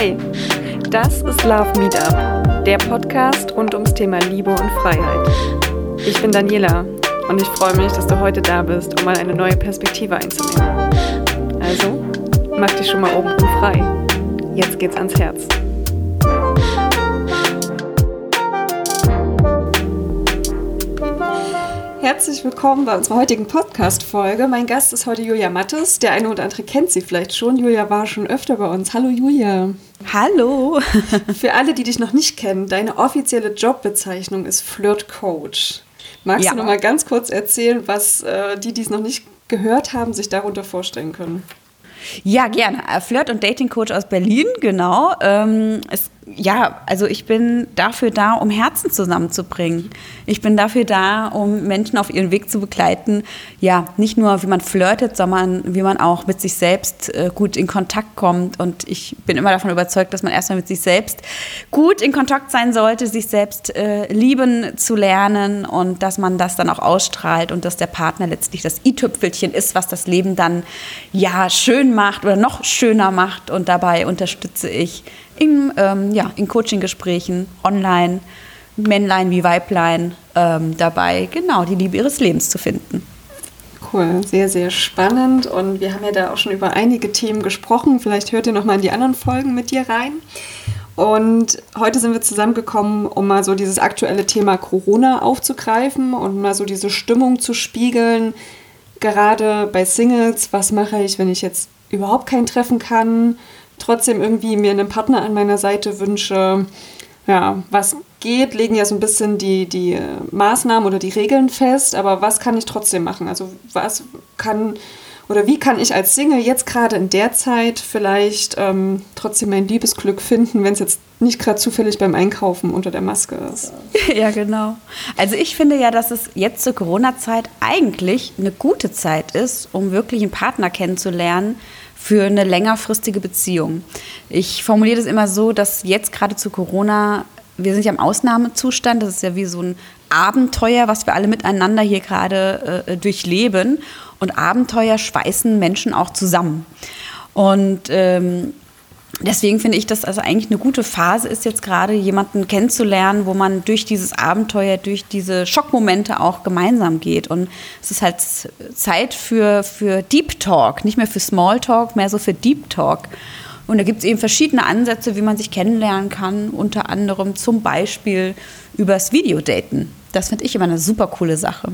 Hey, das ist Love Meetup, der Podcast rund ums Thema Liebe und Freiheit. Ich bin Daniela und ich freue mich, dass du heute da bist, um mal eine neue Perspektive einzunehmen. Also, mach dich schon mal oben frei. Jetzt geht's ans Herz. Herzlich willkommen bei unserer heutigen Podcast-Folge. Mein Gast ist heute Julia Mattes. Der eine oder andere kennt sie vielleicht schon. Julia war schon öfter bei uns. Hallo Julia. Hallo. Für alle, die dich noch nicht kennen, deine offizielle Jobbezeichnung ist Flirt-Coach. Magst ja. du noch mal ganz kurz erzählen, was äh, die, die es noch nicht gehört haben, sich darunter vorstellen können? Ja, gerne. Äh, Flirt- und Dating-Coach aus Berlin, genau. Ähm, es ja, also ich bin dafür da, um Herzen zusammenzubringen. Ich bin dafür da, um Menschen auf ihren Weg zu begleiten. Ja, nicht nur, wie man flirtet, sondern wie man auch mit sich selbst äh, gut in Kontakt kommt. Und ich bin immer davon überzeugt, dass man erstmal mit sich selbst gut in Kontakt sein sollte, sich selbst äh, lieben zu lernen und dass man das dann auch ausstrahlt und dass der Partner letztlich das i-Tüpfelchen ist, was das Leben dann ja schön macht oder noch schöner macht. Und dabei unterstütze ich in, ähm, ja, in Coaching-Gesprächen, online, Männlein wie Weiblein ähm, dabei, genau die Liebe ihres Lebens zu finden. Cool, sehr, sehr spannend. Und wir haben ja da auch schon über einige Themen gesprochen. Vielleicht hört ihr noch mal in die anderen Folgen mit dir rein. Und heute sind wir zusammengekommen, um mal so dieses aktuelle Thema Corona aufzugreifen und mal so diese Stimmung zu spiegeln. Gerade bei Singles, was mache ich, wenn ich jetzt überhaupt kein Treffen kann? Trotzdem irgendwie mir einen Partner an meiner Seite wünsche, ja, was geht, legen ja so ein bisschen die, die Maßnahmen oder die Regeln fest, aber was kann ich trotzdem machen? Also was kann oder wie kann ich als Single jetzt gerade in der Zeit vielleicht ähm, trotzdem mein Liebesglück finden, wenn es jetzt nicht gerade zufällig beim Einkaufen unter der Maske ist? Ja, genau. Also ich finde ja, dass es jetzt zur Corona-Zeit eigentlich eine gute Zeit ist, um wirklich einen Partner kennenzulernen, für eine längerfristige Beziehung. Ich formuliere das immer so, dass jetzt gerade zu Corona, wir sind ja im Ausnahmezustand, das ist ja wie so ein Abenteuer, was wir alle miteinander hier gerade äh, durchleben. Und Abenteuer schweißen Menschen auch zusammen. Und ähm, deswegen finde ich, dass also eigentlich eine gute Phase ist, jetzt gerade jemanden kennenzulernen, wo man durch dieses Abenteuer, durch diese Schockmomente auch gemeinsam geht. Und es ist halt Zeit für, für Deep Talk, nicht mehr für Small Talk, mehr so für Deep Talk. Und da gibt es eben verschiedene Ansätze, wie man sich kennenlernen kann, unter anderem zum Beispiel übers Videodaten. Das finde ich immer eine super coole Sache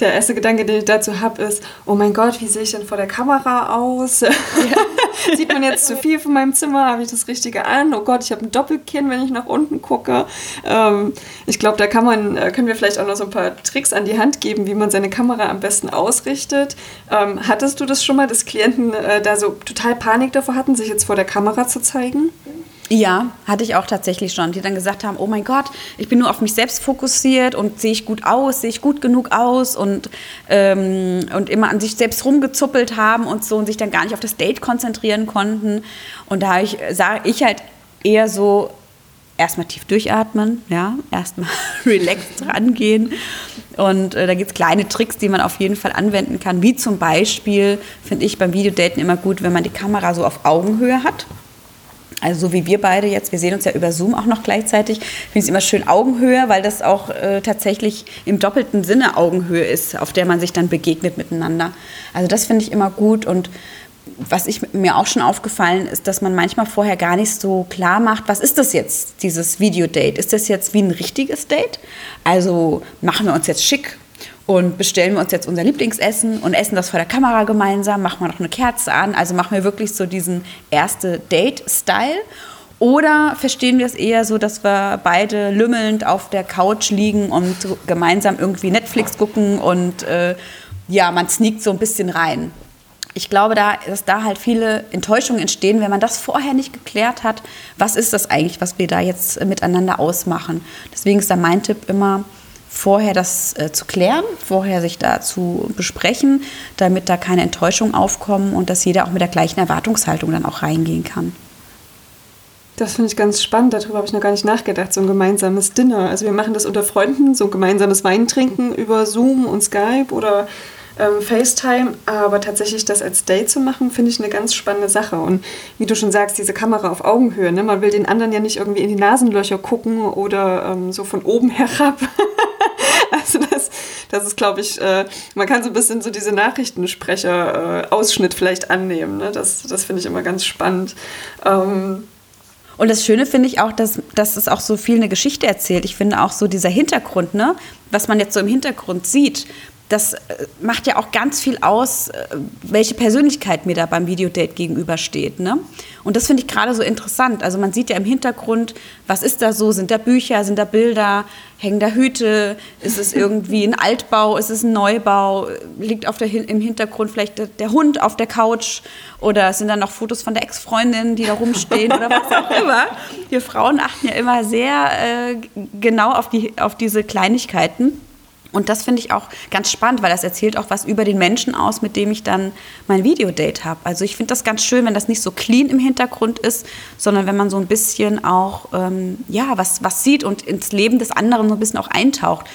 der erste Gedanke, den ich dazu habe, ist, oh mein Gott, wie sehe ich denn vor der Kamera aus? Ja. Sieht man jetzt zu viel von meinem Zimmer? Habe ich das Richtige an? Oh Gott, ich habe ein Doppelkinn, wenn ich nach unten gucke. Ähm, ich glaube, da kann man, äh, können wir vielleicht auch noch so ein paar Tricks an die Hand geben, wie man seine Kamera am besten ausrichtet. Ähm, hattest du das schon mal, dass Klienten äh, da so total Panik davor hatten, sich jetzt vor der Kamera zu zeigen? Ja, hatte ich auch tatsächlich schon, die dann gesagt haben, oh mein Gott, ich bin nur auf mich selbst fokussiert und sehe ich gut aus, sehe ich gut genug aus und, ähm, und immer an sich selbst rumgezuppelt haben und so und sich dann gar nicht auf das Date konzentrieren konnten. Und da ich, sage ich halt eher so, erstmal tief durchatmen, ja, erstmal relaxed rangehen. Und äh, da gibt es kleine Tricks, die man auf jeden Fall anwenden kann, wie zum Beispiel, finde ich beim Videodaten immer gut, wenn man die Kamera so auf Augenhöhe hat. Also so wie wir beide jetzt, wir sehen uns ja über Zoom auch noch gleichzeitig, finde ich es immer schön Augenhöhe, weil das auch äh, tatsächlich im doppelten Sinne Augenhöhe ist, auf der man sich dann begegnet miteinander. Also das finde ich immer gut und was ich mir auch schon aufgefallen ist, dass man manchmal vorher gar nicht so klar macht, was ist das jetzt, dieses Videodate? Ist das jetzt wie ein richtiges Date? Also machen wir uns jetzt schick und bestellen wir uns jetzt unser Lieblingsessen und essen das vor der Kamera gemeinsam, machen wir noch eine Kerze an, also machen wir wirklich so diesen erste Date-Style. Oder verstehen wir es eher so, dass wir beide lümmelnd auf der Couch liegen und gemeinsam irgendwie Netflix gucken und äh, ja, man sneakt so ein bisschen rein. Ich glaube, da, dass da halt viele Enttäuschungen entstehen, wenn man das vorher nicht geklärt hat. Was ist das eigentlich, was wir da jetzt miteinander ausmachen? Deswegen ist da mein Tipp immer, vorher das äh, zu klären, vorher sich da zu besprechen, damit da keine Enttäuschungen aufkommen und dass jeder auch mit der gleichen Erwartungshaltung dann auch reingehen kann. Das finde ich ganz spannend, darüber habe ich noch gar nicht nachgedacht, so ein gemeinsames Dinner. Also wir machen das unter Freunden, so ein gemeinsames Weintrinken über Zoom und Skype oder ähm, FaceTime, aber tatsächlich das als Date zu machen, finde ich eine ganz spannende Sache. Und wie du schon sagst, diese Kamera auf Augenhöhe, ne? man will den anderen ja nicht irgendwie in die Nasenlöcher gucken oder ähm, so von oben herab. also das, das ist, glaube ich, äh, man kann so ein bisschen so diese Nachrichtensprecher-Ausschnitt äh, vielleicht annehmen. Ne? Das, das finde ich immer ganz spannend. Ähm, und das Schöne finde ich auch, dass, dass es auch so viel eine Geschichte erzählt. Ich finde auch so dieser Hintergrund, ne, was man jetzt so im Hintergrund sieht, das äh, macht ja auch ganz viel aus, äh, welche Persönlichkeit mir da beim Videodate gegenübersteht. Ne? Und das finde ich gerade so interessant. Also man sieht ja im Hintergrund, was ist da so? Sind da Bücher, sind da Bilder, hängen da Hüte? Ist es irgendwie ein Altbau? Ist es ein Neubau? Liegt auf der, im Hintergrund vielleicht der, der Hund auf der Couch? Oder sind da noch Fotos von der Ex-Freundin, die da rumstehen oder was auch immer? Wir Frauen achten ja immer sehr äh, genau auf, die, auf diese Kleinigkeiten. Und das finde ich auch ganz spannend, weil das erzählt auch was über den Menschen aus, mit dem ich dann mein Videodate habe. Also ich finde das ganz schön, wenn das nicht so clean im Hintergrund ist, sondern wenn man so ein bisschen auch ähm, ja was was sieht und ins Leben des anderen so ein bisschen auch eintaucht.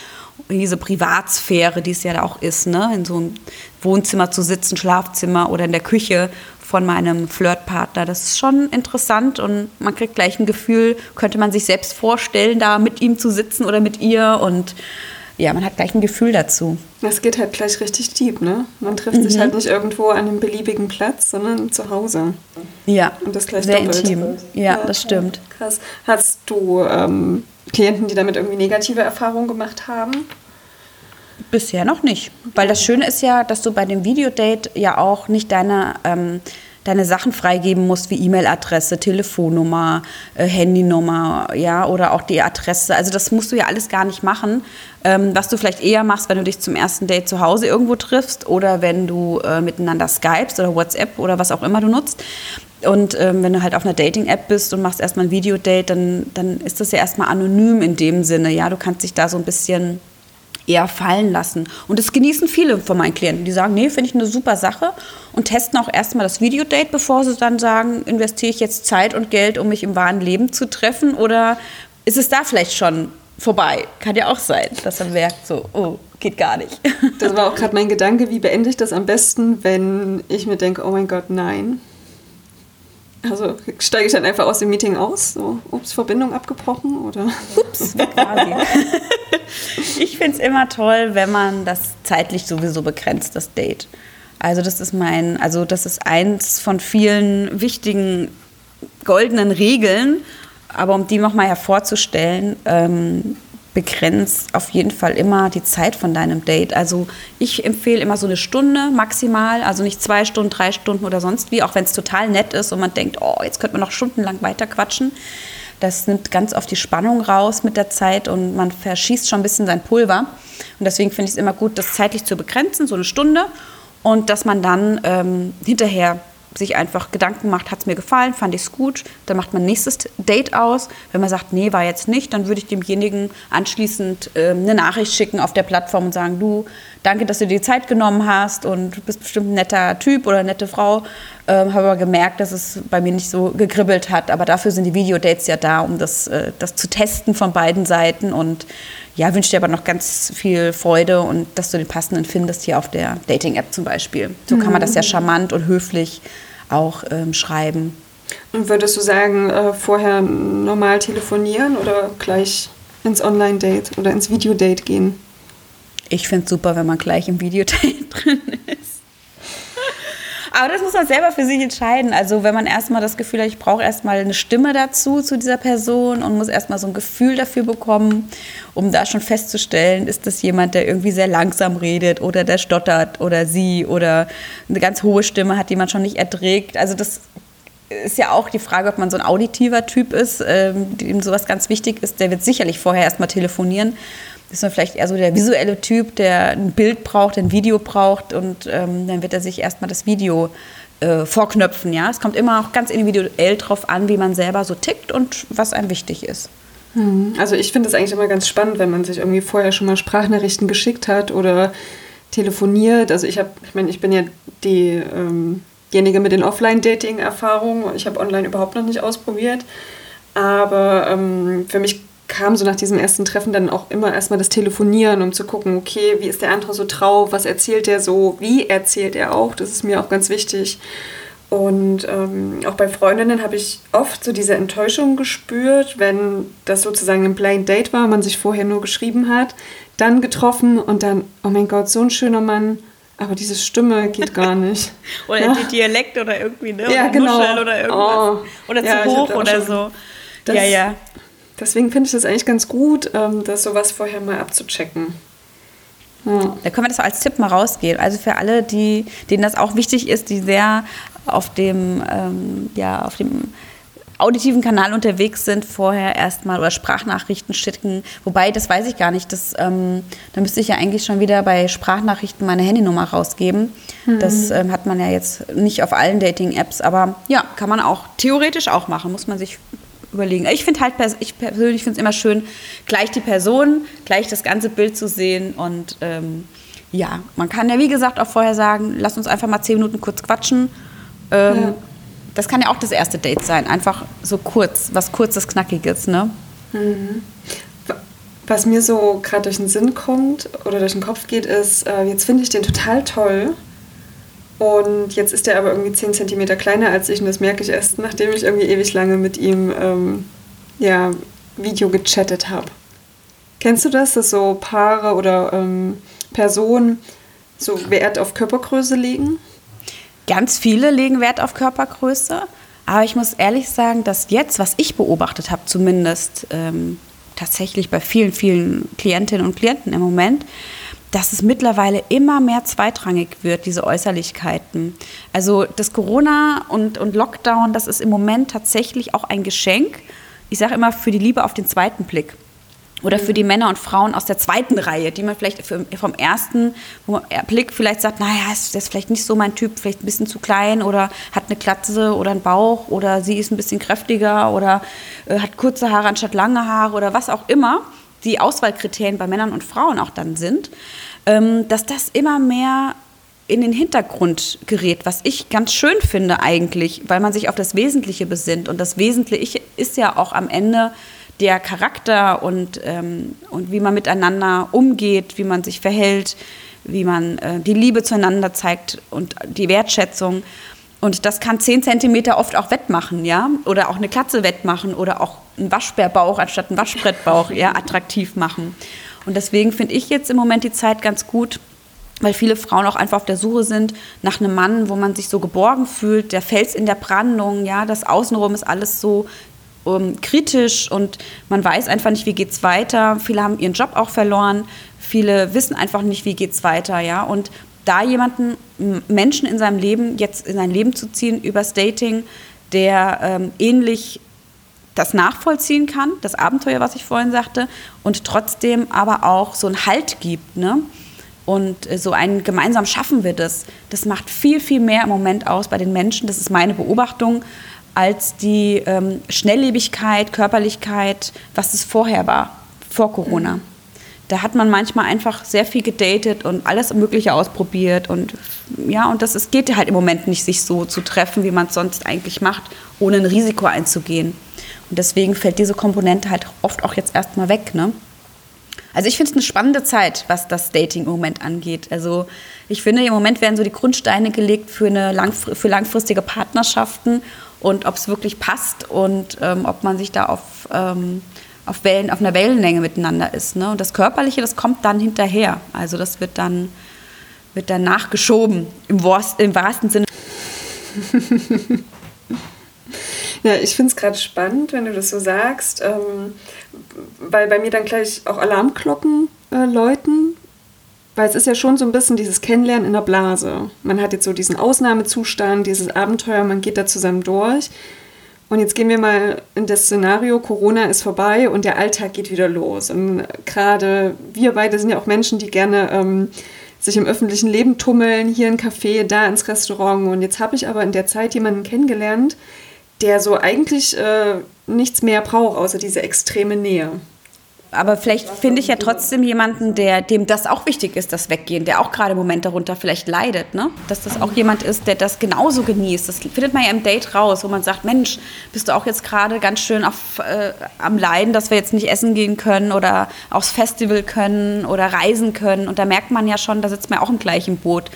In diese Privatsphäre, die es ja auch ist, ne? in so einem Wohnzimmer zu sitzen, Schlafzimmer oder in der Küche von meinem Flirtpartner. Das ist schon interessant und man kriegt gleich ein Gefühl, könnte man sich selbst vorstellen, da mit ihm zu sitzen oder mit ihr und ja, man hat gleich ein Gefühl dazu. Das geht halt gleich richtig deep, ne? Man trifft mhm. sich halt nicht irgendwo an einem beliebigen Platz, sondern zu Hause. Ja, und das gleich sehr doppelt. intim. Ja, ja, das stimmt. Krass. Hast du ähm, Klienten, die damit irgendwie negative Erfahrungen gemacht haben? Bisher noch nicht. Weil das Schöne ist ja, dass du bei dem Videodate ja auch nicht deine... Ähm, deine Sachen freigeben musst, wie E-Mail-Adresse, Telefonnummer, äh, Handynummer, ja, oder auch die Adresse. Also das musst du ja alles gar nicht machen, ähm, was du vielleicht eher machst, wenn du dich zum ersten Date zu Hause irgendwo triffst oder wenn du äh, miteinander skypst oder WhatsApp oder was auch immer du nutzt. Und ähm, wenn du halt auf einer Dating-App bist und machst erstmal ein Videodate, dann, dann ist das ja erstmal anonym in dem Sinne. Ja, du kannst dich da so ein bisschen eher fallen lassen. Und das genießen viele von meinen Klienten. Die sagen, nee, finde ich eine super Sache und testen auch erstmal das Videodate, bevor sie dann sagen, investiere ich jetzt Zeit und Geld, um mich im wahren Leben zu treffen oder ist es da vielleicht schon vorbei? Kann ja auch sein, dass man merkt, so, oh, geht gar nicht. Das war auch gerade mein Gedanke, wie beende ich das am besten, wenn ich mir denke, oh mein Gott, nein. Also steige ich dann einfach aus dem Meeting aus? So, ups, Verbindung abgebrochen oder? Ups, quasi. ich finde es immer toll, wenn man das zeitlich sowieso begrenzt, das Date. Also das ist mein, also das ist eins von vielen wichtigen goldenen Regeln. Aber um die nochmal hervorzustellen, ähm, begrenzt auf jeden Fall immer die Zeit von deinem Date. Also ich empfehle immer so eine Stunde maximal, also nicht zwei Stunden, drei Stunden oder sonst wie, auch wenn es total nett ist und man denkt, oh, jetzt könnte man noch stundenlang weiter quatschen. Das nimmt ganz oft die Spannung raus mit der Zeit und man verschießt schon ein bisschen sein Pulver. Und deswegen finde ich es immer gut, das zeitlich zu begrenzen, so eine Stunde. Und dass man dann ähm, hinterher sich einfach Gedanken macht, hat es mir gefallen, fand ich es gut, dann macht man nächstes Date aus. Wenn man sagt, nee, war jetzt nicht, dann würde ich demjenigen anschließend äh, eine Nachricht schicken auf der Plattform und sagen, du, danke, dass du dir die Zeit genommen hast und du bist bestimmt ein netter Typ oder eine nette Frau. Ähm, Habe aber gemerkt, dass es bei mir nicht so gekribbelt hat. Aber dafür sind die Videodates ja da, um das, äh, das zu testen von beiden Seiten. Und ja, wünsche dir aber noch ganz viel Freude und dass du den passenden findest hier auf der Dating-App zum Beispiel. So kann man das ja mhm. charmant und höflich auch ähm, schreiben. Und würdest du sagen, äh, vorher normal telefonieren oder gleich ins Online-Date oder ins Videodate gehen? Ich finde es super, wenn man gleich im Videodate drin ist. Aber das muss man selber für sich entscheiden. Also wenn man erstmal das Gefühl hat, ich brauche erstmal eine Stimme dazu, zu dieser Person und muss erstmal so ein Gefühl dafür bekommen, um da schon festzustellen, ist das jemand, der irgendwie sehr langsam redet oder der stottert oder sie oder eine ganz hohe Stimme hat, die man schon nicht erträgt. Also das ist ja auch die Frage, ob man so ein auditiver Typ ist, ähm, dem sowas ganz wichtig ist. Der wird sicherlich vorher erstmal telefonieren ist man vielleicht eher so der visuelle Typ, der ein Bild braucht, ein Video braucht und ähm, dann wird er sich erstmal das Video äh, vorknöpfen. Ja? Es kommt immer auch ganz individuell drauf an, wie man selber so tickt und was einem wichtig ist. Hm. Also ich finde es eigentlich immer ganz spannend, wenn man sich irgendwie vorher schon mal Sprachnachrichten geschickt hat oder telefoniert. Also ich habe, ich meine, ich bin ja die, ähm, diejenige mit den Offline-Dating-Erfahrungen. Ich habe online überhaupt noch nicht ausprobiert. Aber ähm, für mich kam so nach diesem ersten Treffen dann auch immer erstmal das Telefonieren, um zu gucken, okay, wie ist der andere so drauf, was erzählt er so, wie erzählt er auch, das ist mir auch ganz wichtig. Und ähm, auch bei Freundinnen habe ich oft so diese Enttäuschung gespürt, wenn das sozusagen ein Blind Date war, man sich vorher nur geschrieben hat, dann getroffen und dann, oh mein Gott, so ein schöner Mann, aber diese Stimme geht gar nicht. oder ja. die Dialekt oder irgendwie, ne? Ja, oder genau. Nuschel oder irgendwas. Oh. Oder zu ja, hoch oder so. Das, ja, ja. Deswegen finde ich das eigentlich ganz gut, ähm, das sowas vorher mal abzuchecken. Ja. Da können wir das als Tipp mal rausgehen. Also für alle, die, denen das auch wichtig ist, die sehr auf dem, ähm, ja, auf dem auditiven Kanal unterwegs sind, vorher erstmal oder Sprachnachrichten schicken. Wobei, das weiß ich gar nicht. Das, ähm, da müsste ich ja eigentlich schon wieder bei Sprachnachrichten meine Handynummer rausgeben. Mhm. Das ähm, hat man ja jetzt nicht auf allen Dating-Apps, aber ja, kann man auch theoretisch auch machen, muss man sich überlegen. Ich finde halt, ich persönlich finde es immer schön, gleich die Person, gleich das ganze Bild zu sehen und ähm, ja, man kann ja wie gesagt auch vorher sagen, lass uns einfach mal zehn Minuten kurz quatschen. Ähm, ja. Das kann ja auch das erste Date sein, einfach so kurz, was kurzes, knackiges, ne? Mhm. Was mir so gerade durch den Sinn kommt oder durch den Kopf geht, ist, äh, jetzt finde ich den total toll und jetzt ist er aber irgendwie 10 cm kleiner als ich und das merke ich erst, nachdem ich irgendwie ewig lange mit ihm ähm, ja, Video gechattet habe. Kennst du das, dass so Paare oder ähm, Personen so Wert auf Körpergröße legen? Ganz viele legen Wert auf Körpergröße. Aber ich muss ehrlich sagen, dass jetzt, was ich beobachtet habe, zumindest ähm, tatsächlich bei vielen, vielen Klientinnen und Klienten im Moment, dass es mittlerweile immer mehr zweitrangig wird, diese Äußerlichkeiten. Also das Corona und, und Lockdown, das ist im Moment tatsächlich auch ein Geschenk. Ich sage immer für die Liebe auf den zweiten Blick. Oder für die mhm. Männer und Frauen aus der zweiten Reihe, die man vielleicht vom ersten Blick vielleicht sagt, naja, ist das vielleicht nicht so mein Typ, vielleicht ein bisschen zu klein oder hat eine Klatze oder einen Bauch oder sie ist ein bisschen kräftiger oder äh, hat kurze Haare anstatt lange Haare oder was auch immer die Auswahlkriterien bei Männern und Frauen auch dann sind, ähm, dass das immer mehr in den Hintergrund gerät, was ich ganz schön finde eigentlich, weil man sich auf das Wesentliche besinnt. Und das Wesentliche ist ja auch am Ende der Charakter und, ähm, und wie man miteinander umgeht, wie man sich verhält, wie man äh, die Liebe zueinander zeigt und die Wertschätzung. Und das kann 10 Zentimeter oft auch wettmachen, ja, oder auch eine Klatze wettmachen oder auch einen Waschbärbauch anstatt einen Waschbrettbauch ja, attraktiv machen. Und deswegen finde ich jetzt im Moment die Zeit ganz gut, weil viele Frauen auch einfach auf der Suche sind nach einem Mann, wo man sich so geborgen fühlt, der Fels in der Brandung, ja, das Außenrum ist alles so um, ähm, kritisch und man weiß einfach nicht, wie geht's weiter. Viele haben ihren Job auch verloren, viele wissen einfach nicht, wie geht's weiter, ja, und da jemanden, Menschen in seinem Leben, jetzt in sein Leben zu ziehen übers Dating, der ähm, ähnlich das nachvollziehen kann, das Abenteuer, was ich vorhin sagte, und trotzdem aber auch so einen Halt gibt. Ne? Und äh, so ein gemeinsam schaffen wir das. Das macht viel, viel mehr im Moment aus bei den Menschen, das ist meine Beobachtung, als die ähm, Schnelllebigkeit, Körperlichkeit, was es vorher war, vor Corona. Mhm da hat man manchmal einfach sehr viel gedatet und alles Mögliche ausprobiert. Und ja, und das es geht halt im Moment nicht, sich so zu treffen, wie man es sonst eigentlich macht, ohne ein Risiko einzugehen. Und deswegen fällt diese Komponente halt oft auch jetzt erstmal weg. Ne? Also ich finde es eine spannende Zeit, was das Dating im Moment angeht. Also ich finde, im Moment werden so die Grundsteine gelegt für, eine langfr für langfristige Partnerschaften und ob es wirklich passt und ähm, ob man sich da auf ähm, auf, Wellen, auf einer Wellenlänge miteinander ist. Ne? Und das Körperliche, das kommt dann hinterher. Also das wird dann, wird dann nachgeschoben, im, im wahrsten Sinne. ja, ich finde es gerade spannend, wenn du das so sagst, ähm, weil bei mir dann gleich auch Alarmglocken äh, läuten. Weil es ist ja schon so ein bisschen dieses Kennenlernen in der Blase. Man hat jetzt so diesen Ausnahmezustand, dieses Abenteuer, man geht da zusammen durch. Und jetzt gehen wir mal in das Szenario, Corona ist vorbei und der Alltag geht wieder los. Und gerade wir beide sind ja auch Menschen, die gerne ähm, sich im öffentlichen Leben tummeln, hier ein Café, da ins Restaurant. Und jetzt habe ich aber in der Zeit jemanden kennengelernt, der so eigentlich äh, nichts mehr braucht, außer diese extreme Nähe. Aber vielleicht finde ich ja trotzdem jemanden, der, dem das auch wichtig ist, das Weggehen, der auch gerade im Moment darunter vielleicht leidet, ne? Dass das auch jemand ist, der das genauso genießt. Das findet man ja im Date raus, wo man sagt, Mensch, bist du auch jetzt gerade ganz schön auf, äh, am Leiden, dass wir jetzt nicht essen gehen können oder aufs Festival können oder reisen können. Und da merkt man ja schon, da sitzt man auch im gleichen Boot.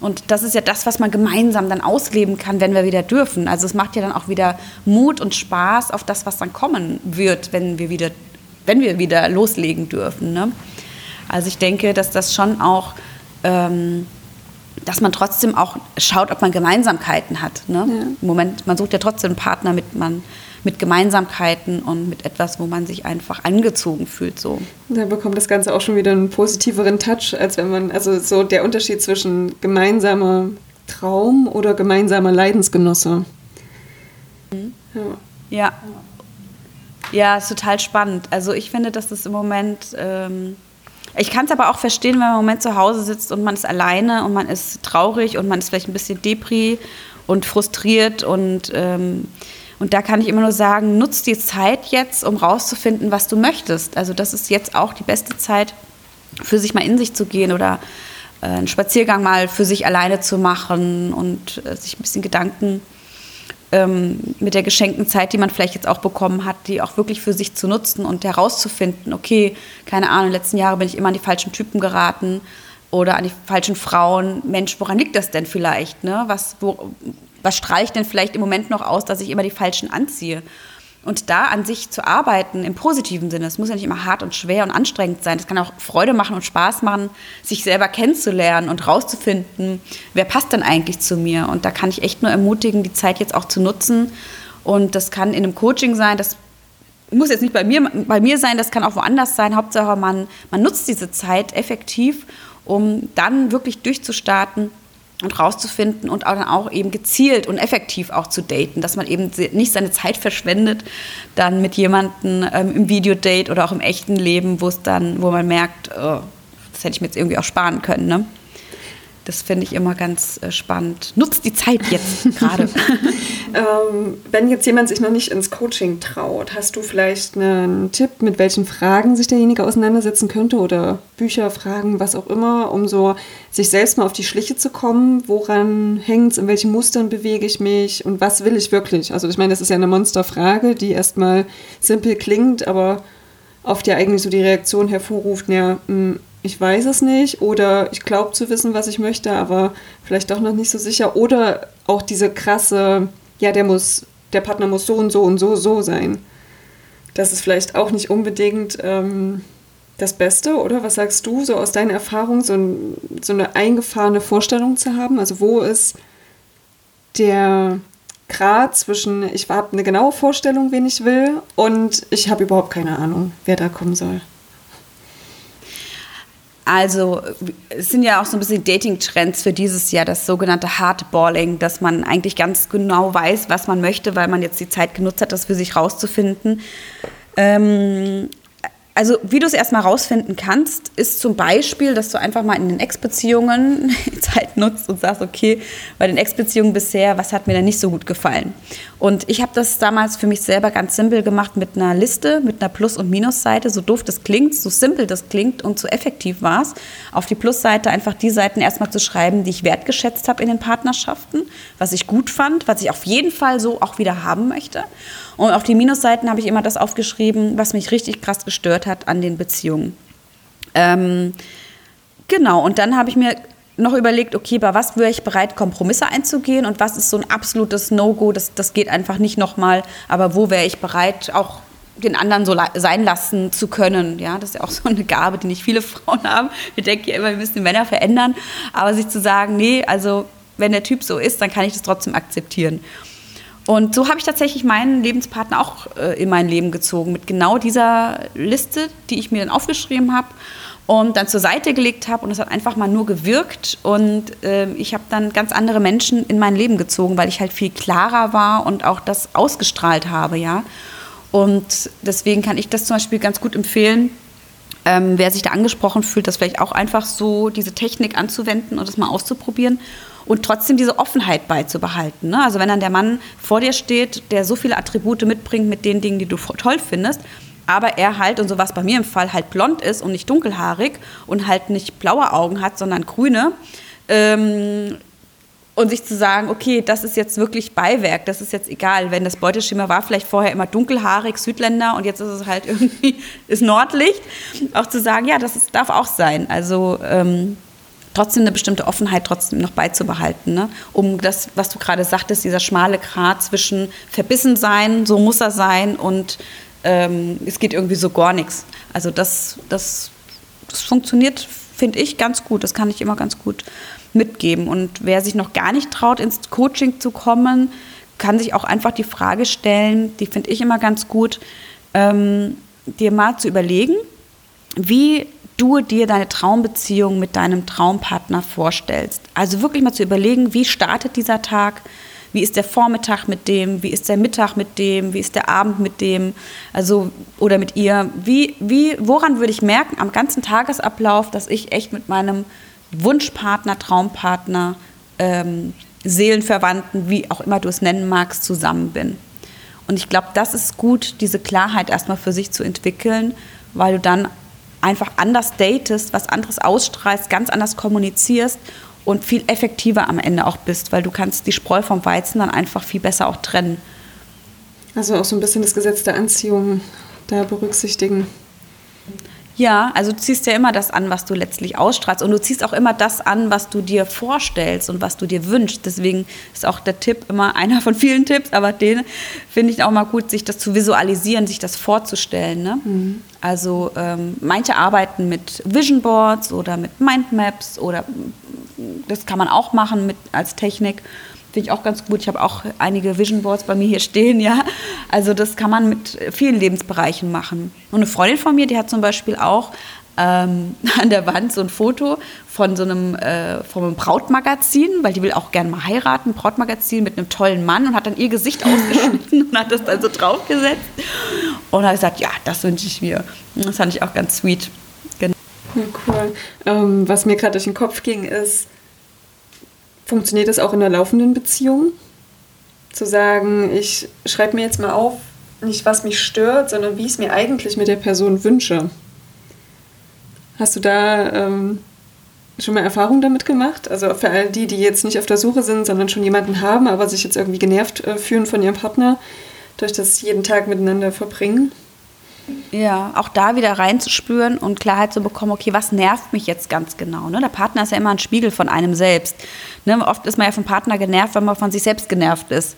Und das ist ja das, was man gemeinsam dann ausleben kann, wenn wir wieder dürfen. Also es macht ja dann auch wieder Mut und Spaß auf das, was dann kommen wird, wenn wir wieder wenn wir wieder loslegen dürfen. Ne? Also ich denke, dass das schon auch, ähm, dass man trotzdem auch schaut, ob man Gemeinsamkeiten hat. Ne? Ja. Im Moment, man sucht ja trotzdem einen Partner mit, man, mit Gemeinsamkeiten und mit etwas, wo man sich einfach angezogen fühlt. So. Da bekommt das Ganze auch schon wieder einen positiveren Touch, als wenn man, also so der Unterschied zwischen gemeinsamer Traum oder gemeinsamer Leidensgenosse. Mhm. Ja. ja. Ja, ist total spannend. Also ich finde, dass das im Moment. Ähm, ich kann es aber auch verstehen, wenn man im Moment zu Hause sitzt und man ist alleine und man ist traurig und man ist vielleicht ein bisschen depri und frustriert und ähm, und da kann ich immer nur sagen, nutz die Zeit jetzt, um rauszufinden, was du möchtest. Also das ist jetzt auch die beste Zeit, für sich mal in sich zu gehen oder äh, einen Spaziergang mal für sich alleine zu machen und äh, sich ein bisschen Gedanken ähm, mit der geschenkten Zeit, die man vielleicht jetzt auch bekommen hat, die auch wirklich für sich zu nutzen und herauszufinden, okay, keine Ahnung, in den letzten Jahren bin ich immer an die falschen Typen geraten oder an die falschen Frauen. Mensch, woran liegt das denn vielleicht? Ne? Was, wo, was streicht denn vielleicht im Moment noch aus, dass ich immer die falschen anziehe? Und da an sich zu arbeiten im positiven Sinne, es muss ja nicht immer hart und schwer und anstrengend sein. Es kann auch Freude machen und Spaß machen, sich selber kennenzulernen und rauszufinden, wer passt denn eigentlich zu mir. Und da kann ich echt nur ermutigen, die Zeit jetzt auch zu nutzen. Und das kann in einem Coaching sein, das muss jetzt nicht bei mir, bei mir sein, das kann auch woanders sein. Hauptsache, man, man nutzt diese Zeit effektiv, um dann wirklich durchzustarten und rauszufinden und auch dann auch eben gezielt und effektiv auch zu daten, dass man eben nicht seine Zeit verschwendet, dann mit jemandem ähm, im Videodate oder auch im echten Leben, wo es dann, wo man merkt, oh, das hätte ich mir jetzt irgendwie auch sparen können. Ne? Das finde ich immer ganz äh, spannend. Nutzt die Zeit jetzt gerade. ähm, wenn jetzt jemand sich noch nicht ins Coaching traut, hast du vielleicht einen Tipp, mit welchen Fragen sich derjenige auseinandersetzen könnte oder Bücher, Fragen, was auch immer, um so sich selbst mal auf die Schliche zu kommen? Woran hängt es? In welchen Mustern bewege ich mich? Und was will ich wirklich? Also ich meine, das ist ja eine Monsterfrage, die erstmal simpel klingt, aber oft ja eigentlich so die Reaktion hervorruft, ja, mh, hm, ich weiß es nicht oder ich glaube zu wissen, was ich möchte, aber vielleicht doch noch nicht so sicher. Oder auch diese krasse, ja, der muss, der Partner muss so und so und so so sein. Das ist vielleicht auch nicht unbedingt ähm, das Beste, oder? Was sagst du, so aus deiner Erfahrung, so, ein, so eine eingefahrene Vorstellung zu haben? Also wo ist der Grad zwischen, ich habe eine genaue Vorstellung, wen ich will, und ich habe überhaupt keine Ahnung, wer da kommen soll? Also es sind ja auch so ein bisschen Dating-Trends für dieses Jahr, das sogenannte Hardballing, dass man eigentlich ganz genau weiß, was man möchte, weil man jetzt die Zeit genutzt hat, das für sich rauszufinden. Ähm, also wie du es erstmal rausfinden kannst, ist zum Beispiel, dass du einfach mal in den Ex-Beziehungen Zeit nutzt und sagst, okay, bei den Ex-Beziehungen bisher, was hat mir denn nicht so gut gefallen? Und ich habe das damals für mich selber ganz simpel gemacht mit einer Liste, mit einer Plus- und Minusseite, so doof das klingt, so simpel das klingt und so effektiv war es. Auf die Plusseite einfach die Seiten erstmal zu schreiben, die ich wertgeschätzt habe in den Partnerschaften, was ich gut fand, was ich auf jeden Fall so auch wieder haben möchte. Und auf die Minusseiten habe ich immer das aufgeschrieben, was mich richtig krass gestört hat an den Beziehungen. Ähm, genau, und dann habe ich mir noch überlegt, okay, bei was wäre ich bereit, Kompromisse einzugehen und was ist so ein absolutes No-Go, das, das geht einfach nicht nochmal, aber wo wäre ich bereit, auch den anderen so sein lassen zu können. Ja, das ist ja auch so eine Gabe, die nicht viele Frauen haben. Wir denken ja immer, wir müssen die Männer verändern, aber sich zu sagen, nee, also wenn der Typ so ist, dann kann ich das trotzdem akzeptieren. Und so habe ich tatsächlich meinen Lebenspartner auch äh, in mein Leben gezogen, mit genau dieser Liste, die ich mir dann aufgeschrieben habe und dann zur Seite gelegt habe. Und es hat einfach mal nur gewirkt. Und äh, ich habe dann ganz andere Menschen in mein Leben gezogen, weil ich halt viel klarer war und auch das ausgestrahlt habe, ja. Und deswegen kann ich das zum Beispiel ganz gut empfehlen, ähm, wer sich da angesprochen fühlt, das vielleicht auch einfach so diese Technik anzuwenden und das mal auszuprobieren und trotzdem diese Offenheit beizubehalten. Ne? Also wenn dann der Mann vor dir steht, der so viele Attribute mitbringt mit den Dingen, die du toll findest, aber er halt, und so was bei mir im Fall, halt blond ist und nicht dunkelhaarig und halt nicht blaue Augen hat, sondern grüne. Ähm, und sich zu sagen, okay, das ist jetzt wirklich Beiwerk, das ist jetzt egal, wenn das Beuteschema war vielleicht vorher immer dunkelhaarig, Südländer und jetzt ist es halt irgendwie ist Nordlicht, auch zu sagen, ja, das ist, darf auch sein. Also ähm, trotzdem eine bestimmte Offenheit trotzdem noch beizubehalten, ne? um das, was du gerade sagtest, dieser schmale Grat zwischen verbissen sein, so muss er sein und ähm, es geht irgendwie so gar nichts. Also das, das, das funktioniert, finde ich, ganz gut. Das kann ich immer ganz gut mitgeben. Und wer sich noch gar nicht traut, ins Coaching zu kommen, kann sich auch einfach die Frage stellen, die finde ich immer ganz gut, ähm, dir mal zu überlegen, wie du dir deine Traumbeziehung mit deinem Traumpartner vorstellst. Also wirklich mal zu überlegen, wie startet dieser Tag, wie ist der Vormittag mit dem, wie ist der Mittag mit dem, wie ist der Abend mit dem, also oder mit ihr, wie, wie, woran würde ich merken am ganzen Tagesablauf, dass ich echt mit meinem Wunschpartner, Traumpartner, ähm, Seelenverwandten, wie auch immer du es nennen magst, zusammen bin. Und ich glaube, das ist gut, diese Klarheit erstmal für sich zu entwickeln, weil du dann einfach anders datest, was anderes ausstrahlst, ganz anders kommunizierst und viel effektiver am Ende auch bist, weil du kannst die Spreu vom Weizen dann einfach viel besser auch trennen. Also auch so ein bisschen das Gesetz der Anziehung da berücksichtigen. Ja, also du ziehst ja immer das an, was du letztlich ausstrahlst. Und du ziehst auch immer das an, was du dir vorstellst und was du dir wünschst. Deswegen ist auch der Tipp immer einer von vielen Tipps, aber den finde ich auch mal gut, sich das zu visualisieren, sich das vorzustellen. Ne? Mhm. Also ähm, manche arbeiten mit Vision Boards oder mit Mindmaps oder das kann man auch machen mit, als Technik. Finde ich auch ganz gut. Ich habe auch einige Vision Boards bei mir hier stehen, ja. Also das kann man mit vielen Lebensbereichen machen. Und eine Freundin von mir, die hat zum Beispiel auch ähm, an der Wand so ein Foto von so einem, äh, von einem Brautmagazin, weil die will auch gerne mal heiraten, Brautmagazin mit einem tollen Mann und hat dann ihr Gesicht ausgeschnitten und hat das dann so draufgesetzt. Und hat gesagt, ja, das wünsche ich mir. Das fand ich auch ganz sweet. Genau. Ja, cool. Ähm, was mir gerade durch den Kopf ging, ist, Funktioniert das auch in einer laufenden Beziehung? Zu sagen, ich schreibe mir jetzt mal auf, nicht was mich stört, sondern wie ich es mir eigentlich mit der Person wünsche. Hast du da ähm, schon mal Erfahrung damit gemacht? Also für all die, die jetzt nicht auf der Suche sind, sondern schon jemanden haben, aber sich jetzt irgendwie genervt äh, fühlen von ihrem Partner, durch das jeden Tag miteinander verbringen? Ja, auch da wieder reinzuspüren und Klarheit zu bekommen, okay, was nervt mich jetzt ganz genau? Ne? Der Partner ist ja immer ein Spiegel von einem selbst. Ne? Oft ist man ja vom Partner genervt, wenn man von sich selbst genervt ist.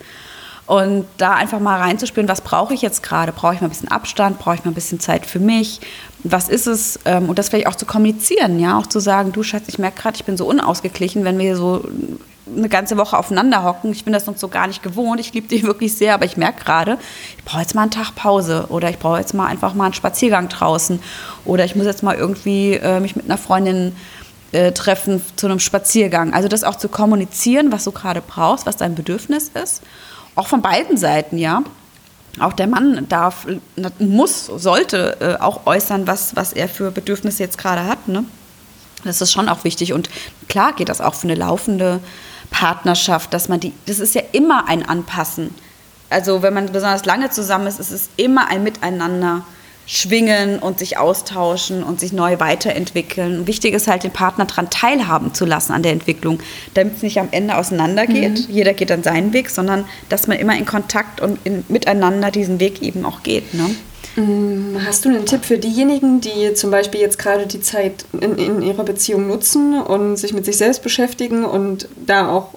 Und da einfach mal reinzuspüren, was brauche ich jetzt gerade? Brauche ich mal ein bisschen Abstand? Brauche ich mal ein bisschen Zeit für mich? Was ist es? Ähm, und das vielleicht auch zu kommunizieren, ja, auch zu sagen, du Schatz, ich merke gerade, ich bin so unausgeglichen, wenn wir so eine ganze Woche aufeinander hocken. Ich bin das sonst so gar nicht gewohnt. Ich liebe dich wirklich sehr, aber ich merke gerade, ich brauche jetzt mal einen Tag Pause oder ich brauche jetzt mal einfach mal einen Spaziergang draußen oder ich muss jetzt mal irgendwie äh, mich mit einer Freundin äh, treffen zu einem Spaziergang. Also das auch zu kommunizieren, was du gerade brauchst, was dein Bedürfnis ist. Auch von beiden Seiten, ja. Auch der Mann darf, muss, sollte äh, auch äußern, was, was er für Bedürfnisse jetzt gerade hat. Ne? Das ist schon auch wichtig. Und klar geht das auch für eine laufende Partnerschaft, dass man die, das ist ja immer ein Anpassen. Also wenn man besonders lange zusammen ist, ist es immer ein Miteinander schwingen und sich austauschen und sich neu weiterentwickeln. Wichtig ist halt, den Partner daran teilhaben zu lassen an der Entwicklung, damit es nicht am Ende auseinandergeht, mhm. jeder geht dann seinen Weg, sondern dass man immer in Kontakt und in, miteinander diesen Weg eben auch geht. Ne? Mm, hast du einen Tipp für diejenigen, die zum Beispiel jetzt gerade die Zeit in, in ihrer Beziehung nutzen und sich mit sich selbst beschäftigen und da auch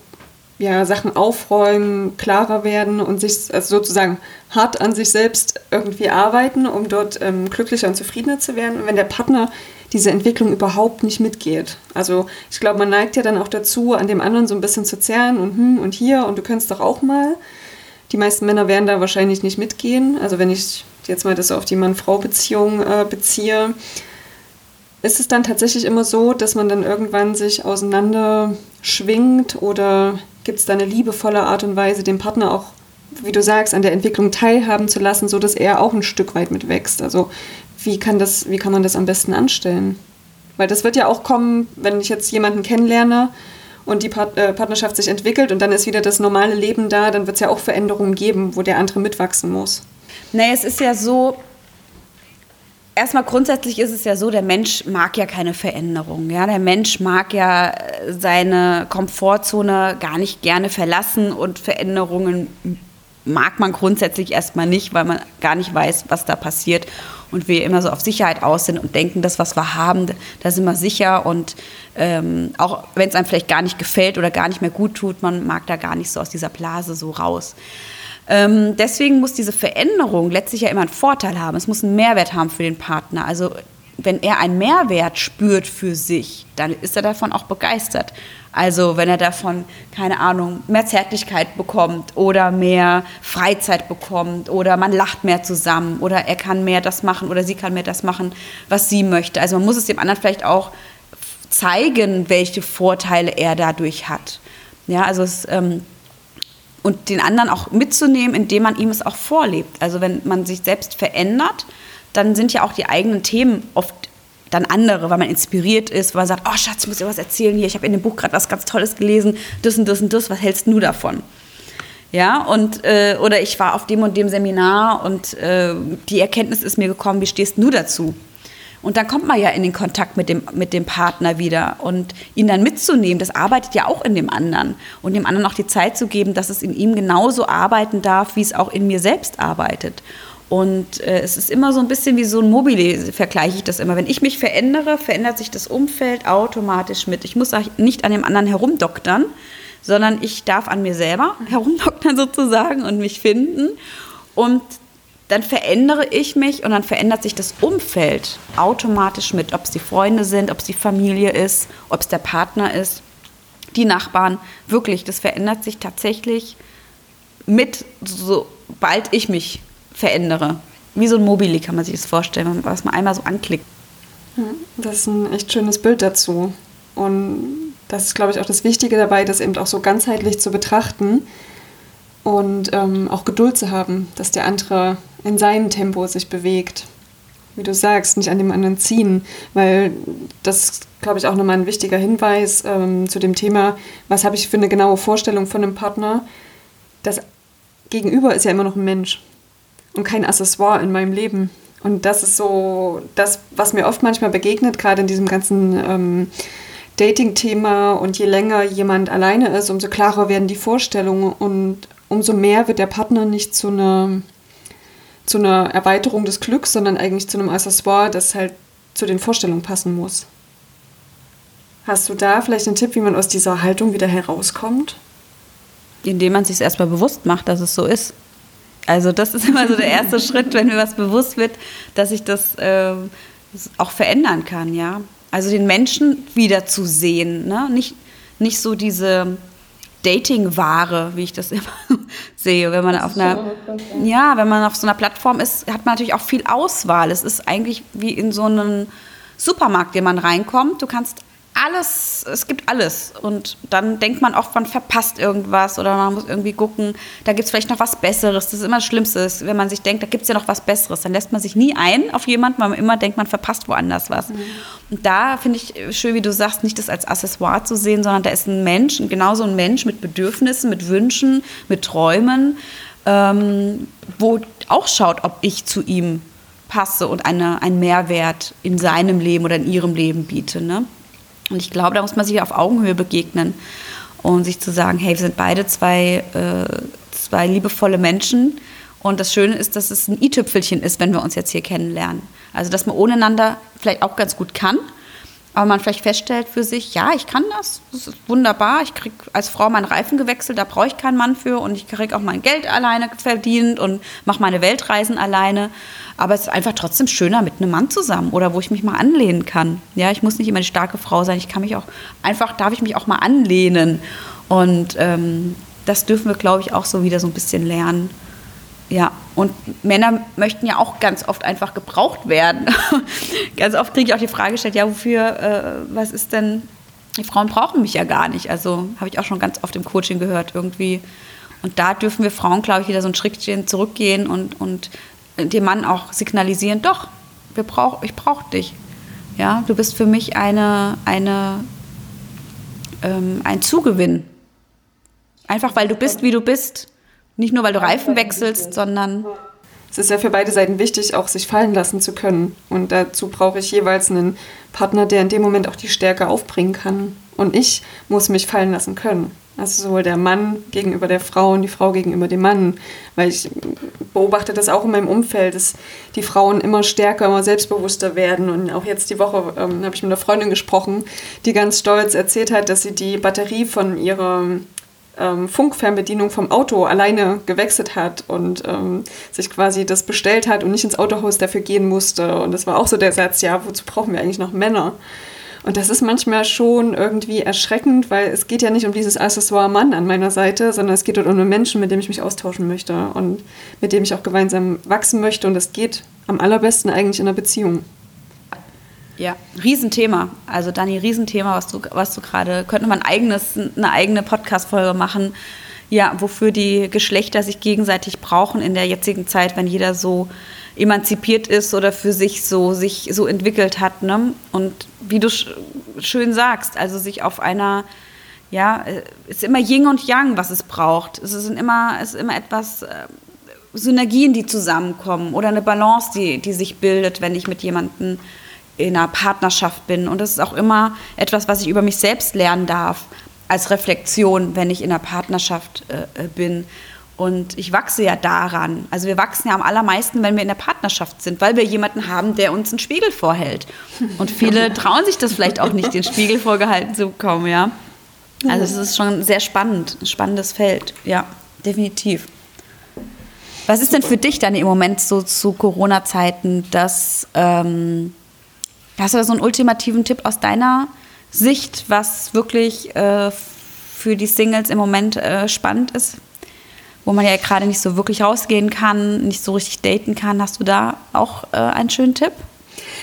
ja, Sachen aufräumen, klarer werden und sich also sozusagen hart an sich selbst irgendwie arbeiten, um dort ähm, glücklicher und zufriedener zu werden. Wenn der Partner diese Entwicklung überhaupt nicht mitgeht. Also ich glaube, man neigt ja dann auch dazu, an dem anderen so ein bisschen zu zerren und hm und hier und du könntest doch auch mal. Die meisten Männer werden da wahrscheinlich nicht mitgehen. Also wenn ich jetzt mal das auf die Mann-Frau-Beziehung äh, beziehe, ist es dann tatsächlich immer so, dass man dann irgendwann sich auseinander schwingt oder gibt es da eine liebevolle Art und Weise, den Partner auch, wie du sagst, an der Entwicklung teilhaben zu lassen, sodass er auch ein Stück weit mitwächst? Also wie kann, das, wie kann man das am besten anstellen? Weil das wird ja auch kommen, wenn ich jetzt jemanden kennenlerne und die äh, Partnerschaft sich entwickelt und dann ist wieder das normale Leben da, dann wird es ja auch Veränderungen geben, wo der andere mitwachsen muss. Nee, es ist ja so, erstmal grundsätzlich ist es ja so, der Mensch mag ja keine Veränderung. Ja? Der Mensch mag ja äh, seine Komfortzone gar nicht gerne verlassen und Veränderungen mag man grundsätzlich erstmal nicht, weil man gar nicht weiß, was da passiert und wir immer so auf Sicherheit aus sind und denken, das, was wir haben, da sind wir sicher und ähm, auch wenn es einem vielleicht gar nicht gefällt oder gar nicht mehr gut tut, man mag da gar nicht so aus dieser Blase so raus. Ähm, deswegen muss diese Veränderung letztlich ja immer einen Vorteil haben. Es muss einen Mehrwert haben für den Partner. Also wenn er einen Mehrwert spürt für sich, dann ist er davon auch begeistert. Also wenn er davon, keine Ahnung, mehr Zärtlichkeit bekommt oder mehr Freizeit bekommt oder man lacht mehr zusammen oder er kann mehr das machen oder sie kann mehr das machen, was sie möchte. Also man muss es dem anderen vielleicht auch zeigen, welche Vorteile er dadurch hat. Ja, also es, ähm, und den anderen auch mitzunehmen, indem man ihm es auch vorlebt. Also wenn man sich selbst verändert, dann sind ja auch die eigenen Themen oft dann andere, weil man inspiriert ist, weil man sagt, oh Schatz, ich muss dir was erzählen hier, ich habe in dem Buch gerade was ganz Tolles gelesen, das und das und das, was hältst du davon? Ja, und, äh, oder ich war auf dem und dem Seminar und äh, die Erkenntnis ist mir gekommen, wie stehst du dazu? Und dann kommt man ja in den Kontakt mit dem, mit dem Partner wieder und ihn dann mitzunehmen, das arbeitet ja auch in dem anderen. Und dem anderen auch die Zeit zu geben, dass es in ihm genauso arbeiten darf, wie es auch in mir selbst arbeitet. Und äh, es ist immer so ein bisschen wie so ein Mobile, vergleiche ich das immer. Wenn ich mich verändere, verändert sich das Umfeld automatisch mit. Ich muss nicht an dem anderen herumdoktern, sondern ich darf an mir selber herumdoktern sozusagen und mich finden. Und dann verändere ich mich und dann verändert sich das Umfeld automatisch mit, ob es die Freunde sind, ob es die Familie ist, ob es der Partner ist, die Nachbarn. Wirklich, das verändert sich tatsächlich mit, sobald ich mich verändere. Wie so ein Mobili kann man sich das vorstellen, was man einmal so anklickt. Das ist ein echt schönes Bild dazu. Und das ist, glaube ich, auch das Wichtige dabei, das eben auch so ganzheitlich zu betrachten und ähm, auch Geduld zu haben, dass der andere in seinem Tempo sich bewegt. Wie du sagst, nicht an dem anderen ziehen, weil das, glaube ich, auch nochmal ein wichtiger Hinweis ähm, zu dem Thema, was habe ich für eine genaue Vorstellung von einem Partner. Das Gegenüber ist ja immer noch ein Mensch und kein Accessoire in meinem Leben. Und das ist so das, was mir oft manchmal begegnet, gerade in diesem ganzen ähm, Dating-Thema. Und je länger jemand alleine ist, umso klarer werden die Vorstellungen und umso mehr wird der Partner nicht zu einer, zu einer Erweiterung des Glücks, sondern eigentlich zu einem Accessoire, das halt zu den Vorstellungen passen muss. Hast du da vielleicht einen Tipp, wie man aus dieser Haltung wieder herauskommt? Indem man sich erstmal bewusst macht, dass es so ist. Also das ist immer so der erste Schritt, wenn mir was bewusst wird, dass ich das äh, auch verändern kann, ja. Also den Menschen wieder zu sehen, ne? nicht, nicht so diese Dating-Ware, wie ich das immer sehe. Wenn man auf einer, ja, wenn man auf so einer Plattform ist, hat man natürlich auch viel Auswahl. Es ist eigentlich wie in so einem Supermarkt, den man reinkommt. Du kannst alles, es gibt alles. Und dann denkt man oft, man verpasst irgendwas oder man muss irgendwie gucken, da gibt es vielleicht noch was Besseres. Das ist immer das Schlimmste, wenn man sich denkt, da gibt es ja noch was Besseres. Dann lässt man sich nie ein auf jemanden, weil man immer denkt, man verpasst woanders was. Mhm. Und da finde ich schön, wie du sagst, nicht das als Accessoire zu sehen, sondern da ist ein Mensch, genauso ein Mensch mit Bedürfnissen, mit Wünschen, mit Träumen, ähm, wo auch schaut, ob ich zu ihm passe und eine, einen Mehrwert in seinem Leben oder in ihrem Leben biete. Ne? Und ich glaube, da muss man sich auf Augenhöhe begegnen und sich zu sagen, hey, wir sind beide zwei, äh, zwei liebevolle Menschen. Und das Schöne ist, dass es ein i-Tüpfelchen ist, wenn wir uns jetzt hier kennenlernen. Also, dass man ohne einander vielleicht auch ganz gut kann, aber man vielleicht feststellt für sich, ja, ich kann das, das ist wunderbar, ich kriege als Frau meinen Reifen gewechselt, da brauche ich keinen Mann für und ich kriege auch mein Geld alleine verdient und mache meine Weltreisen alleine. Aber es ist einfach trotzdem schöner mit einem Mann zusammen oder wo ich mich mal anlehnen kann. Ja, ich muss nicht immer eine starke Frau sein, ich kann mich auch, einfach darf ich mich auch mal anlehnen. Und ähm, das dürfen wir, glaube ich, auch so wieder so ein bisschen lernen. Ja, und Männer möchten ja auch ganz oft einfach gebraucht werden. ganz oft kriege ich auch die Frage gestellt, ja, wofür, äh, was ist denn, die Frauen brauchen mich ja gar nicht. Also habe ich auch schon ganz oft im Coaching gehört irgendwie. Und da dürfen wir Frauen, glaube ich, wieder so ein Schrittchen zurückgehen und, und dem Mann auch signalisieren, doch, wir brauch, ich brauche dich. Ja, du bist für mich eine, eine, ähm, ein Zugewinn. Einfach weil du bist, wie du bist nicht nur, weil du Reifen wechselst, sondern. es ist ja für beide Seiten wichtig, auch sich fallen lassen zu können. Und dazu brauche ich jeweils einen Partner, der in dem Moment auch die Stärke aufbringen kann. Und ich muss mich fallen lassen können. Also sowohl der Mann gegenüber der Frau und die Frau gegenüber dem Mann. Weil ich beobachte das auch in meinem Umfeld, dass die Frauen immer stärker, immer selbstbewusster werden. Und auch jetzt die Woche ähm, habe ich mit einer Freundin gesprochen, die ganz stolz erzählt hat, dass sie die Batterie von ihrer ähm, Funkfernbedienung vom Auto alleine gewechselt hat und ähm, sich quasi das bestellt hat und nicht ins Autohaus dafür gehen musste. Und das war auch so der Satz, ja, wozu brauchen wir eigentlich noch Männer? Und das ist manchmal schon irgendwie erschreckend, weil es geht ja nicht um dieses Accessoire Mann an meiner Seite, sondern es geht um einen Menschen, mit dem ich mich austauschen möchte und mit dem ich auch gemeinsam wachsen möchte. Und das geht am allerbesten eigentlich in einer Beziehung. Ja, Riesenthema. Also Dani, Riesenthema, was du, was du gerade, könnte man eigenes, eine eigene Podcast-Folge machen, ja, wofür die Geschlechter sich gegenseitig brauchen in der jetzigen Zeit, wenn jeder so emanzipiert ist oder für sich so sich so entwickelt hat. Ne? Und wie du sch schön sagst, also sich auf einer ja, es ist immer Yin und Yang, was es braucht. Es ist immer, es ist immer etwas äh, Synergien, die zusammenkommen oder eine Balance, die, die sich bildet, wenn ich mit jemandem in einer Partnerschaft bin. Und das ist auch immer etwas, was ich über mich selbst lernen darf, als Reflexion, wenn ich in einer Partnerschaft äh, äh, bin. Und ich wachse ja daran. Also wir wachsen ja am allermeisten, wenn wir in der Partnerschaft sind, weil wir jemanden haben, der uns einen Spiegel vorhält. Und viele trauen sich das vielleicht auch nicht, den Spiegel vorgehalten zu bekommen, ja. Also es ist schon sehr spannend, ein spannendes Feld, ja, definitiv. Was ist denn für dich dann im Moment so zu Corona-Zeiten, dass ähm, Hast du da so einen ultimativen Tipp aus deiner Sicht, was wirklich äh, für die Singles im Moment äh, spannend ist? Wo man ja gerade nicht so wirklich rausgehen kann, nicht so richtig daten kann. Hast du da auch äh, einen schönen Tipp?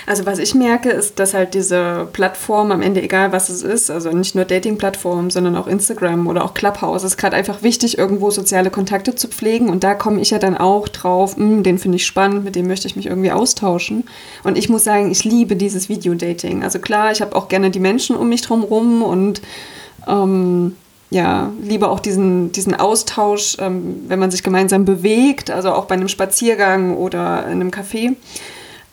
Also was ich merke, ist, dass halt diese Plattform am Ende, egal was es ist, also nicht nur Dating-Plattformen, sondern auch Instagram oder auch Clubhouse, ist gerade einfach wichtig, irgendwo soziale Kontakte zu pflegen. Und da komme ich ja dann auch drauf, hm, den finde ich spannend, mit dem möchte ich mich irgendwie austauschen. Und ich muss sagen, ich liebe dieses Videodating. Also klar, ich habe auch gerne die Menschen um mich drum rum und ähm, ja, lieber auch diesen, diesen Austausch, ähm, wenn man sich gemeinsam bewegt, also auch bei einem Spaziergang oder in einem Café.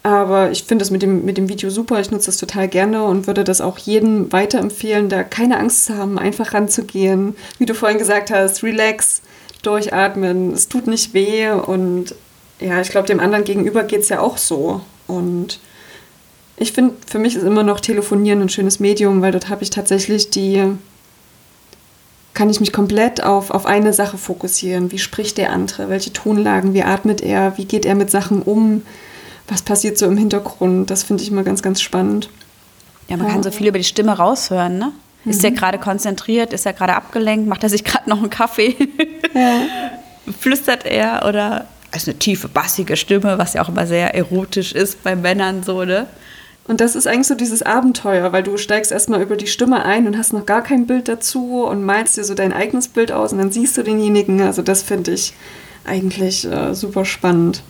Aber ich finde das mit dem, mit dem Video super. Ich nutze das total gerne und würde das auch jedem weiterempfehlen, da keine Angst zu haben, einfach ranzugehen. Wie du vorhin gesagt hast, relax, durchatmen, es tut nicht weh. Und ja, ich glaube, dem anderen gegenüber geht es ja auch so. Und ich finde, für mich ist immer noch Telefonieren ein schönes Medium, weil dort habe ich tatsächlich die, kann ich mich komplett auf, auf eine Sache fokussieren. Wie spricht der andere? Welche Tonlagen? Wie atmet er? Wie geht er mit Sachen um? Was passiert so im Hintergrund. Das finde ich immer ganz, ganz spannend. Ja, man ja. kann so viel über die Stimme raushören, ne? Ist mhm. er gerade konzentriert? Ist er gerade abgelenkt? Macht er sich gerade noch einen Kaffee? Ja. Flüstert er oder ist eine tiefe, bassige Stimme, was ja auch immer sehr erotisch ist bei Männern so, ne? Und das ist eigentlich so dieses Abenteuer, weil du steigst erstmal über die Stimme ein und hast noch gar kein Bild dazu und malst dir so dein eigenes Bild aus und dann siehst du denjenigen. Also das finde ich eigentlich äh, super spannend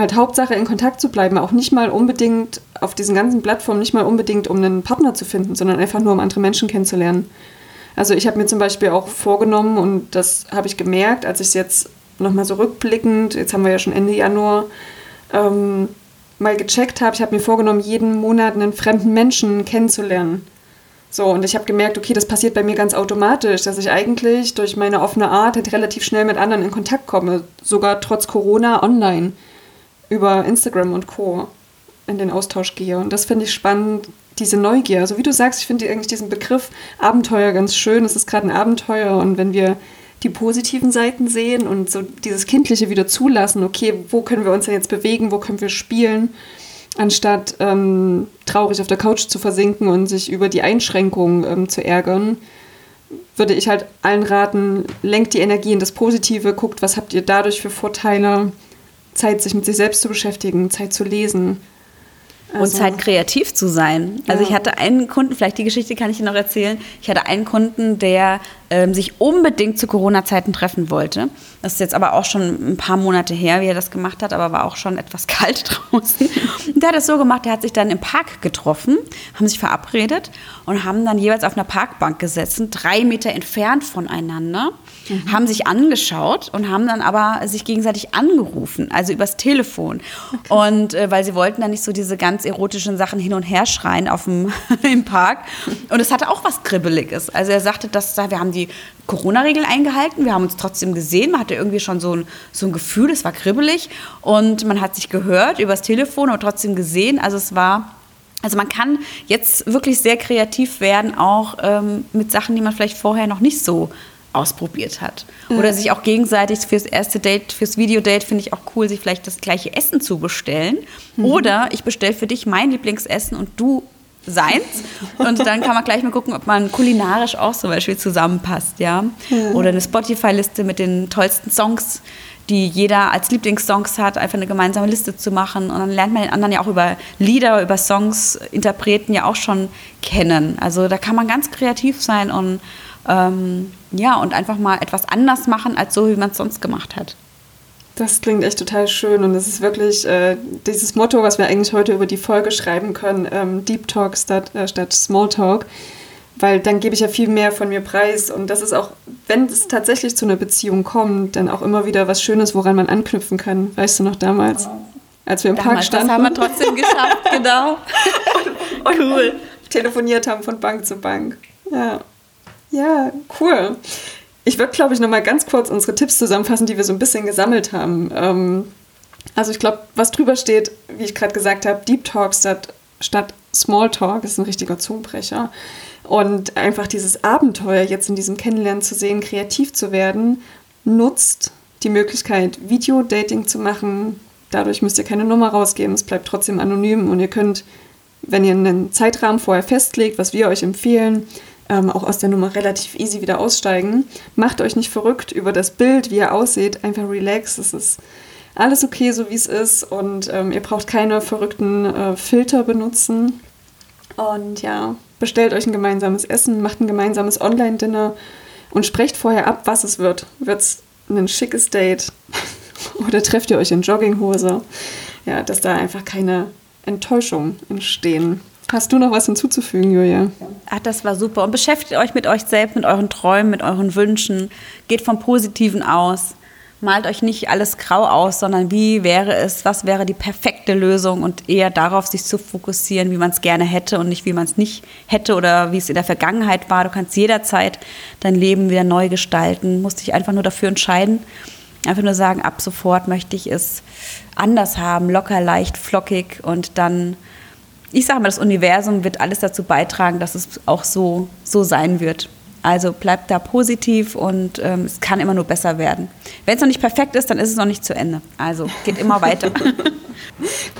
halt Hauptsache in Kontakt zu bleiben, auch nicht mal unbedingt auf diesen ganzen Plattformen, nicht mal unbedingt um einen Partner zu finden, sondern einfach nur um andere Menschen kennenzulernen. Also ich habe mir zum Beispiel auch vorgenommen und das habe ich gemerkt, als ich es jetzt nochmal so rückblickend, jetzt haben wir ja schon Ende Januar, ähm, mal gecheckt habe, ich habe mir vorgenommen, jeden Monat einen fremden Menschen kennenzulernen. So, und ich habe gemerkt, okay, das passiert bei mir ganz automatisch, dass ich eigentlich durch meine offene Art halt relativ schnell mit anderen in Kontakt komme, sogar trotz Corona online über Instagram und Co. in den Austausch gehe. Und das finde ich spannend, diese Neugier. Also wie du sagst, ich finde eigentlich diesen Begriff Abenteuer ganz schön. Es ist gerade ein Abenteuer und wenn wir die positiven Seiten sehen und so dieses Kindliche wieder zulassen, okay, wo können wir uns denn jetzt bewegen, wo können wir spielen, anstatt ähm, traurig auf der Couch zu versinken und sich über die Einschränkungen ähm, zu ärgern, würde ich halt allen raten, lenkt die Energie in das Positive, guckt, was habt ihr dadurch für Vorteile, Zeit, sich mit sich selbst zu beschäftigen, Zeit zu lesen. Also, und Zeit kreativ zu sein. Also ja. ich hatte einen Kunden, vielleicht die Geschichte kann ich Ihnen noch erzählen. Ich hatte einen Kunden, der ähm, sich unbedingt zu Corona-Zeiten treffen wollte. Das ist jetzt aber auch schon ein paar Monate her, wie er das gemacht hat, aber war auch schon etwas kalt draußen. Und der hat das so gemacht, der hat sich dann im Park getroffen, haben sich verabredet und haben dann jeweils auf einer Parkbank gesessen, drei Meter entfernt voneinander, mhm. haben sich angeschaut und haben dann aber sich gegenseitig angerufen, also übers Telefon. Okay. Und äh, weil sie wollten dann nicht so diese ganz erotischen Sachen hin und her schreien auf dem, im Park. Und es hatte auch was Kribbeliges. Also er sagte, dass wir haben die Corona-Regeln eingehalten, wir haben uns trotzdem gesehen, man hatte irgendwie schon so ein, so ein Gefühl, es war kribbelig und man hat sich gehört übers Telefon, aber trotzdem gesehen. Also es war also man kann jetzt wirklich sehr kreativ werden, auch ähm, mit Sachen, die man vielleicht vorher noch nicht so ausprobiert hat. Mhm. Oder sich auch gegenseitig fürs erste Date, fürs Videodate finde ich auch cool, sich vielleicht das gleiche Essen zu bestellen. Mhm. Oder ich bestelle für dich mein Lieblingsessen und du seins. Und dann kann man gleich mal gucken, ob man kulinarisch auch zum Beispiel zusammenpasst, ja. Oder eine Spotify-Liste mit den tollsten Songs, die jeder als Lieblingssongs hat, einfach eine gemeinsame Liste zu machen. Und dann lernt man den anderen ja auch über Lieder, über Songs, Interpreten ja auch schon kennen. Also da kann man ganz kreativ sein und ähm, ja, und einfach mal etwas anders machen, als so, wie man es sonst gemacht hat. Das klingt echt total schön und es ist wirklich äh, dieses Motto, was wir eigentlich heute über die Folge schreiben können, ähm, Deep Talk statt, äh, statt Small Talk, weil dann gebe ich ja viel mehr von mir preis und das ist auch, wenn es tatsächlich zu einer Beziehung kommt, dann auch immer wieder was Schönes, woran man anknüpfen kann. Weißt du noch damals, als wir im damals, Park standen? Das haben wir trotzdem geschafft, genau. und, cool. Telefoniert haben von Bank zu Bank. Ja. Ja, cool. Ich würde, glaube ich, noch mal ganz kurz unsere Tipps zusammenfassen, die wir so ein bisschen gesammelt haben. Ähm, also ich glaube, was drüber steht, wie ich gerade gesagt habe, Deep Talk statt, statt Small Talk ist ein richtiger Zungenbrecher. Und einfach dieses Abenteuer jetzt in diesem Kennenlernen zu sehen, kreativ zu werden, nutzt die Möglichkeit, Video-Dating zu machen. Dadurch müsst ihr keine Nummer rausgeben, es bleibt trotzdem anonym und ihr könnt, wenn ihr einen Zeitrahmen vorher festlegt, was wir euch empfehlen, ähm, auch aus der Nummer relativ easy wieder aussteigen. Macht euch nicht verrückt über das Bild, wie ihr aussieht. Einfach relax. Es ist alles okay, so wie es ist. Und ähm, ihr braucht keine verrückten äh, Filter benutzen. Und ja, bestellt euch ein gemeinsames Essen, macht ein gemeinsames Online-Dinner und sprecht vorher ab, was es wird. Wird es ein schickes Date oder trefft ihr euch in Jogginghose? Ja, dass da einfach keine Enttäuschungen entstehen. Hast du noch was hinzuzufügen, Julia? Ach, das war super. Und beschäftigt euch mit euch selbst, mit euren Träumen, mit euren Wünschen. Geht vom Positiven aus. Malt euch nicht alles grau aus, sondern wie wäre es, was wäre die perfekte Lösung und eher darauf sich zu fokussieren, wie man es gerne hätte und nicht wie man es nicht hätte oder wie es in der Vergangenheit war. Du kannst jederzeit dein Leben wieder neu gestalten, musst dich einfach nur dafür entscheiden. Einfach nur sagen, ab sofort möchte ich es anders haben, locker, leicht, flockig und dann ich sage mal, das Universum wird alles dazu beitragen, dass es auch so, so sein wird. Also bleibt da positiv und ähm, es kann immer nur besser werden. Wenn es noch nicht perfekt ist, dann ist es noch nicht zu Ende. Also geht immer weiter.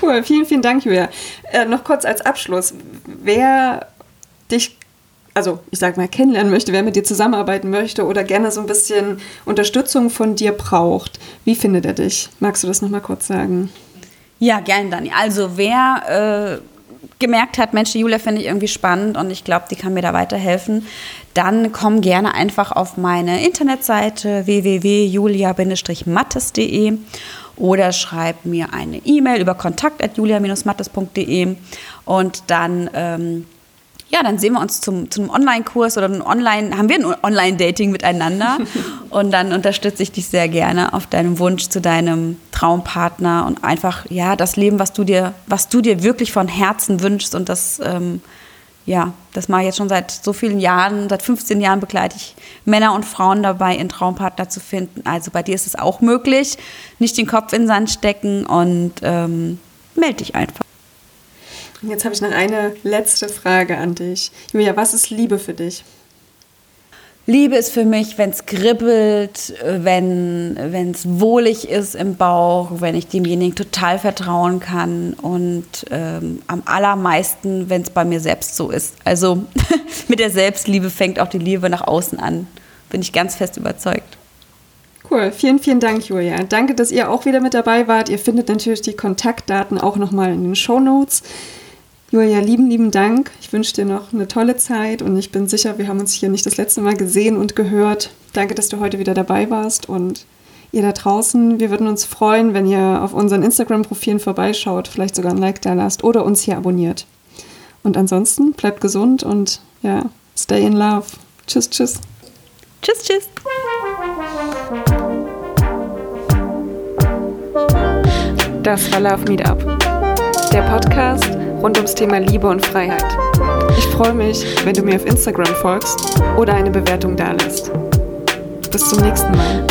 cool, vielen, vielen Dank, Julia. Äh, noch kurz als Abschluss. Wer dich, also ich sage mal, kennenlernen möchte, wer mit dir zusammenarbeiten möchte oder gerne so ein bisschen Unterstützung von dir braucht, wie findet er dich? Magst du das nochmal kurz sagen? Ja, gerne, Dani. Also wer äh, gemerkt hat, Mensch, die Julia finde ich irgendwie spannend und ich glaube, die kann mir da weiterhelfen, dann komm gerne einfach auf meine Internetseite www.julia-mattes.de oder schreib mir eine E-Mail über kontakt.julia-mattes.de und dann ähm, ja, dann sehen wir uns zum, zum Online-Kurs oder ein Online, haben wir ein Online-Dating miteinander. und dann unterstütze ich dich sehr gerne auf deinem Wunsch zu deinem Traumpartner und einfach, ja, das Leben, was du dir, was du dir wirklich von Herzen wünschst. Und das, ähm, ja, das mache ich jetzt schon seit so vielen Jahren, seit 15 Jahren begleite ich Männer und Frauen dabei, ihren Traumpartner zu finden. Also bei dir ist es auch möglich. Nicht den Kopf in den Sand stecken und ähm, melde dich einfach. Jetzt habe ich noch eine letzte Frage an dich. Julia, was ist Liebe für dich? Liebe ist für mich, wenn es kribbelt, wenn es wohlig ist im Bauch, wenn ich demjenigen total vertrauen kann und ähm, am allermeisten, wenn es bei mir selbst so ist. Also mit der Selbstliebe fängt auch die Liebe nach außen an. Bin ich ganz fest überzeugt. Cool, vielen, vielen Dank, Julia. Danke, dass ihr auch wieder mit dabei wart. Ihr findet natürlich die Kontaktdaten auch nochmal in den Show Notes. Julia, lieben, lieben Dank. Ich wünsche dir noch eine tolle Zeit und ich bin sicher, wir haben uns hier nicht das letzte Mal gesehen und gehört. Danke, dass du heute wieder dabei warst und ihr da draußen, wir würden uns freuen, wenn ihr auf unseren Instagram-Profilen vorbeischaut, vielleicht sogar ein Like da lasst oder uns hier abonniert. Und ansonsten bleibt gesund und ja, stay in love. Tschüss, tschüss. Tschüss, tschüss. Das war Love Meetup, der Podcast rund ums Thema Liebe und Freiheit. Ich freue mich, wenn du mir auf Instagram folgst oder eine Bewertung dalässt. Bis zum nächsten Mal.